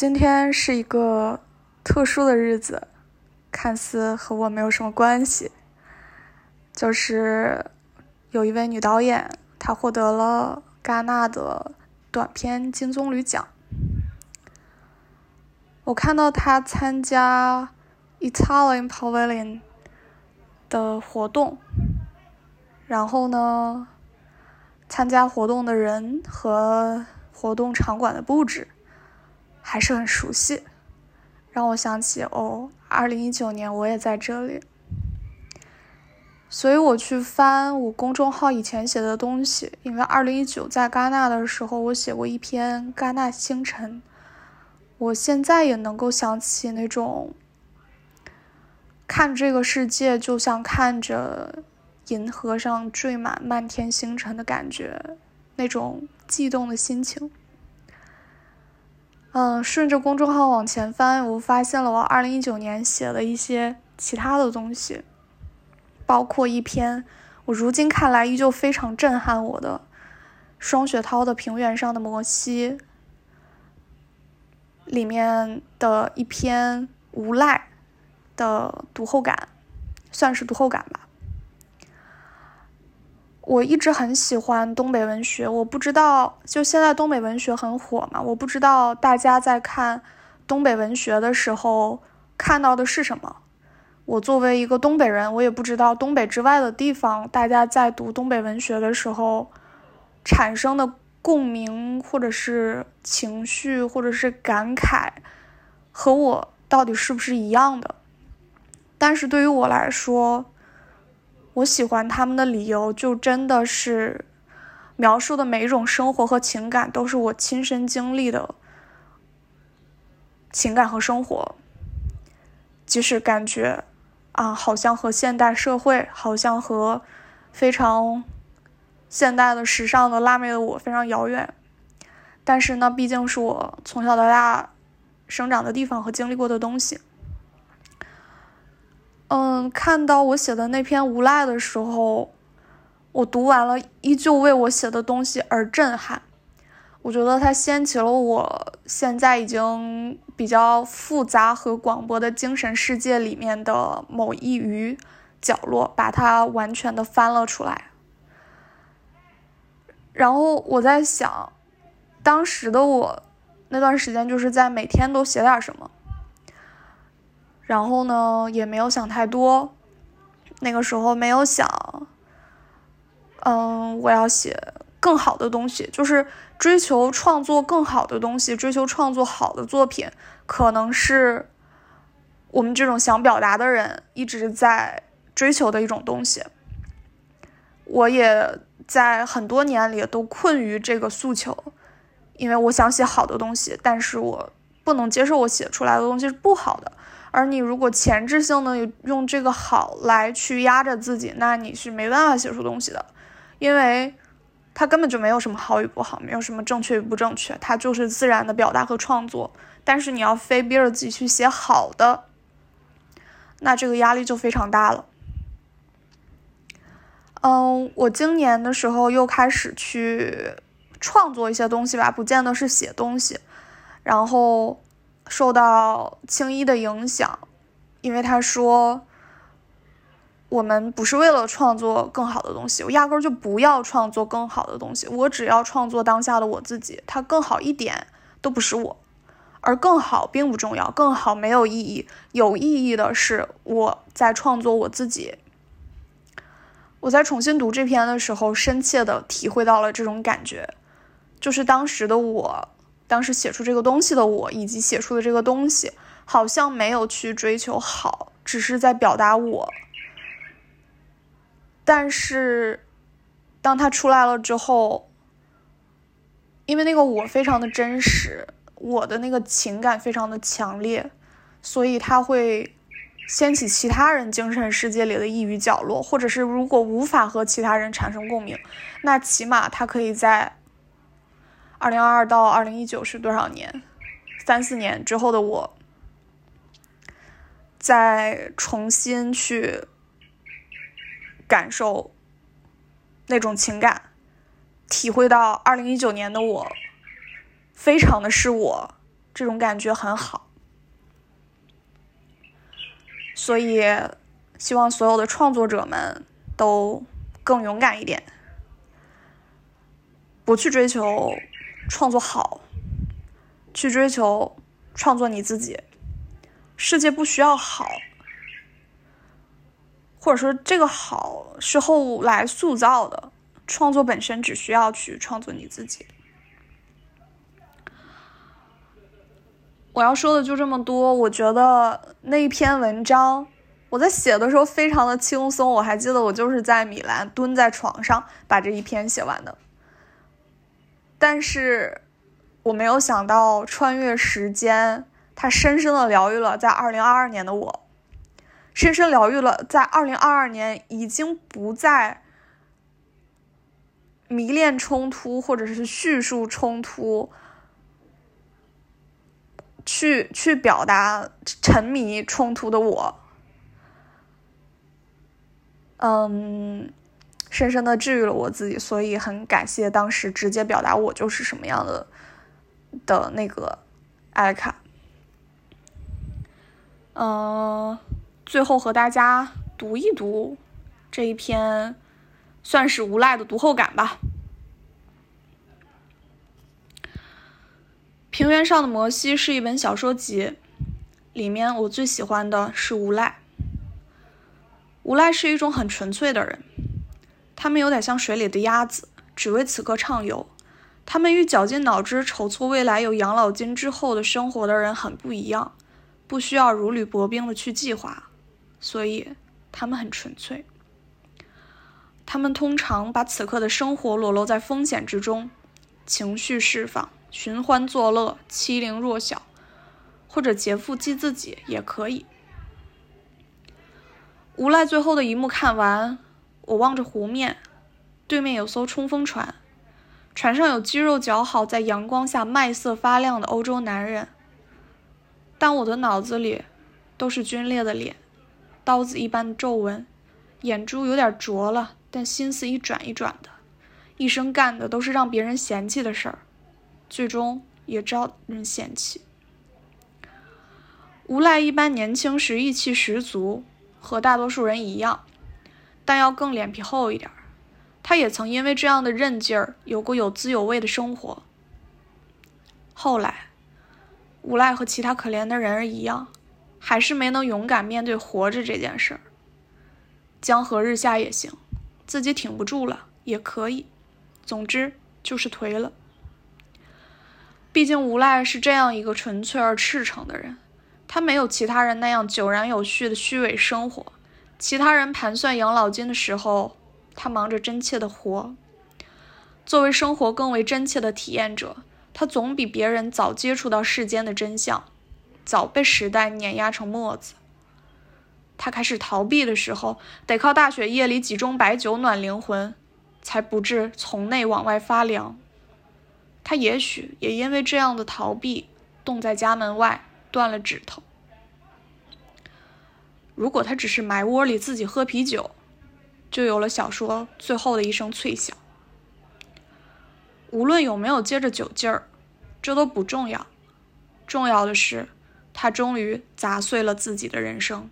今天是一个特殊的日子，看似和我没有什么关系，就是有一位女导演，她获得了戛纳的短片金棕榈奖。我看到她参加 Italian Pavilion 的活动，然后呢，参加活动的人和活动场馆的布置。还是很熟悉，让我想起哦，二零一九年我也在这里，所以我去翻我公众号以前写的东西，因为二零一九在戛纳的时候，我写过一篇《戛纳星辰》，我现在也能够想起那种看这个世界就像看着银河上缀满漫天星辰的感觉，那种悸动的心情。嗯，顺着公众号往前翻，我发现了我二零一九年写的一些其他的东西，包括一篇我如今看来依旧非常震撼我的双雪涛的《平原上的摩西》里面的一篇无赖的读后感，算是读后感吧。我一直很喜欢东北文学，我不知道，就现在东北文学很火嘛，我不知道大家在看东北文学的时候看到的是什么。我作为一个东北人，我也不知道东北之外的地方，大家在读东北文学的时候产生的共鸣，或者是情绪，或者是感慨，和我到底是不是一样的？但是对于我来说，我喜欢他们的理由，就真的是描述的每一种生活和情感，都是我亲身经历的情感和生活。即使感觉啊，好像和现代社会，好像和非常现代的、时尚的、辣妹的我非常遥远，但是呢，毕竟是我从小到大生长的地方和经历过的东西。嗯，看到我写的那篇无赖的时候，我读完了，依旧为我写的东西而震撼。我觉得它掀起了我现在已经比较复杂和广博的精神世界里面的某一隅角落，把它完全的翻了出来。然后我在想，当时的我那段时间就是在每天都写点什么。然后呢，也没有想太多，那个时候没有想，嗯，我要写更好的东西，就是追求创作更好的东西，追求创作好的作品，可能是我们这种想表达的人一直在追求的一种东西。我也在很多年里都困于这个诉求，因为我想写好的东西，但是我不能接受我写出来的东西是不好的。而你如果前置性的用这个好来去压着自己，那你是没办法写出东西的，因为它根本就没有什么好与不好，没有什么正确与不正确，它就是自然的表达和创作。但是你要非逼着自己去写好的，那这个压力就非常大了。嗯，我今年的时候又开始去创作一些东西吧，不见得是写东西，然后。受到青衣的影响，因为他说，我们不是为了创作更好的东西，我压根儿就不要创作更好的东西，我只要创作当下的我自己，它更好一点都不是我，而更好并不重要，更好没有意义，有意义的是我在创作我自己。我在重新读这篇的时候，深切的体会到了这种感觉，就是当时的我。当时写出这个东西的我，以及写出的这个东西，好像没有去追求好，只是在表达我。但是，当它出来了之后，因为那个我非常的真实，我的那个情感非常的强烈，所以它会掀起其他人精神世界里的异域角落，或者是如果无法和其他人产生共鸣，那起码它可以在。二零二二到二零一九是多少年？三四年之后的我，再重新去感受那种情感，体会到二零一九年的我，非常的是我，这种感觉很好。所以，希望所有的创作者们都更勇敢一点，不去追求创作好，去追求创作你自己。世界不需要好，或者说这个好是后来塑造的，创作本身只需要去创作你自己。我要说的就这么多。我觉得那一篇文章，我在写的时候非常的轻松。我还记得我就是在米兰蹲在床上把这一篇写完的。但是我没有想到，穿越时间，它深深的疗愈了在二零二二年的我，深深疗愈了在二零二二年已经不再迷恋冲突或者是叙述冲突。去去表达沉迷冲突的我，嗯，深深的治愈了我自己，所以很感谢当时直接表达我就是什么样的的那个艾卡。嗯，最后和大家读一读这一篇，算是无赖的读后感吧。平原上的摩西是一本小说集，里面我最喜欢的是无赖。无赖是一种很纯粹的人，他们有点像水里的鸭子，只为此刻畅游。他们与绞尽脑汁筹措未来有养老金之后的生活的人很不一样，不需要如履薄冰的去计划，所以他们很纯粹。他们通常把此刻的生活裸露在风险之中，情绪释放。寻欢作乐，欺凌弱小，或者劫富济自己也可以。无赖最后的一幕看完，我望着湖面，对面有艘冲锋船，船上有肌肉姣好，在阳光下麦色发亮的欧洲男人。但我的脑子里都是皲裂的脸，刀子一般的皱纹，眼珠有点浊了，但心思一转一转的，一生干的都是让别人嫌弃的事儿。最终也招人嫌弃。无赖一般年轻时意气十足，和大多数人一样，但要更脸皮厚一点。他也曾因为这样的韧劲儿，有过有滋有味的生活。后来，无赖和其他可怜的人儿一样，还是没能勇敢面对活着这件事儿。江河日下也行，自己挺不住了也可以，总之就是颓了。毕竟无赖是这样一个纯粹而赤诚的人，他没有其他人那样井然有序的虚伪生活。其他人盘算养老金的时候，他忙着真切的活。作为生活更为真切的体验者，他总比别人早接触到世间的真相，早被时代碾压成沫子。他开始逃避的时候，得靠大雪夜里几盅白酒暖灵魂，才不致从内往外发凉。他也许也因为这样的逃避，冻在家门外，断了指头。如果他只是埋窝里自己喝啤酒，就有了小说最后的一声脆响。无论有没有接着酒劲儿，这都不重要，重要的是，他终于砸碎了自己的人生。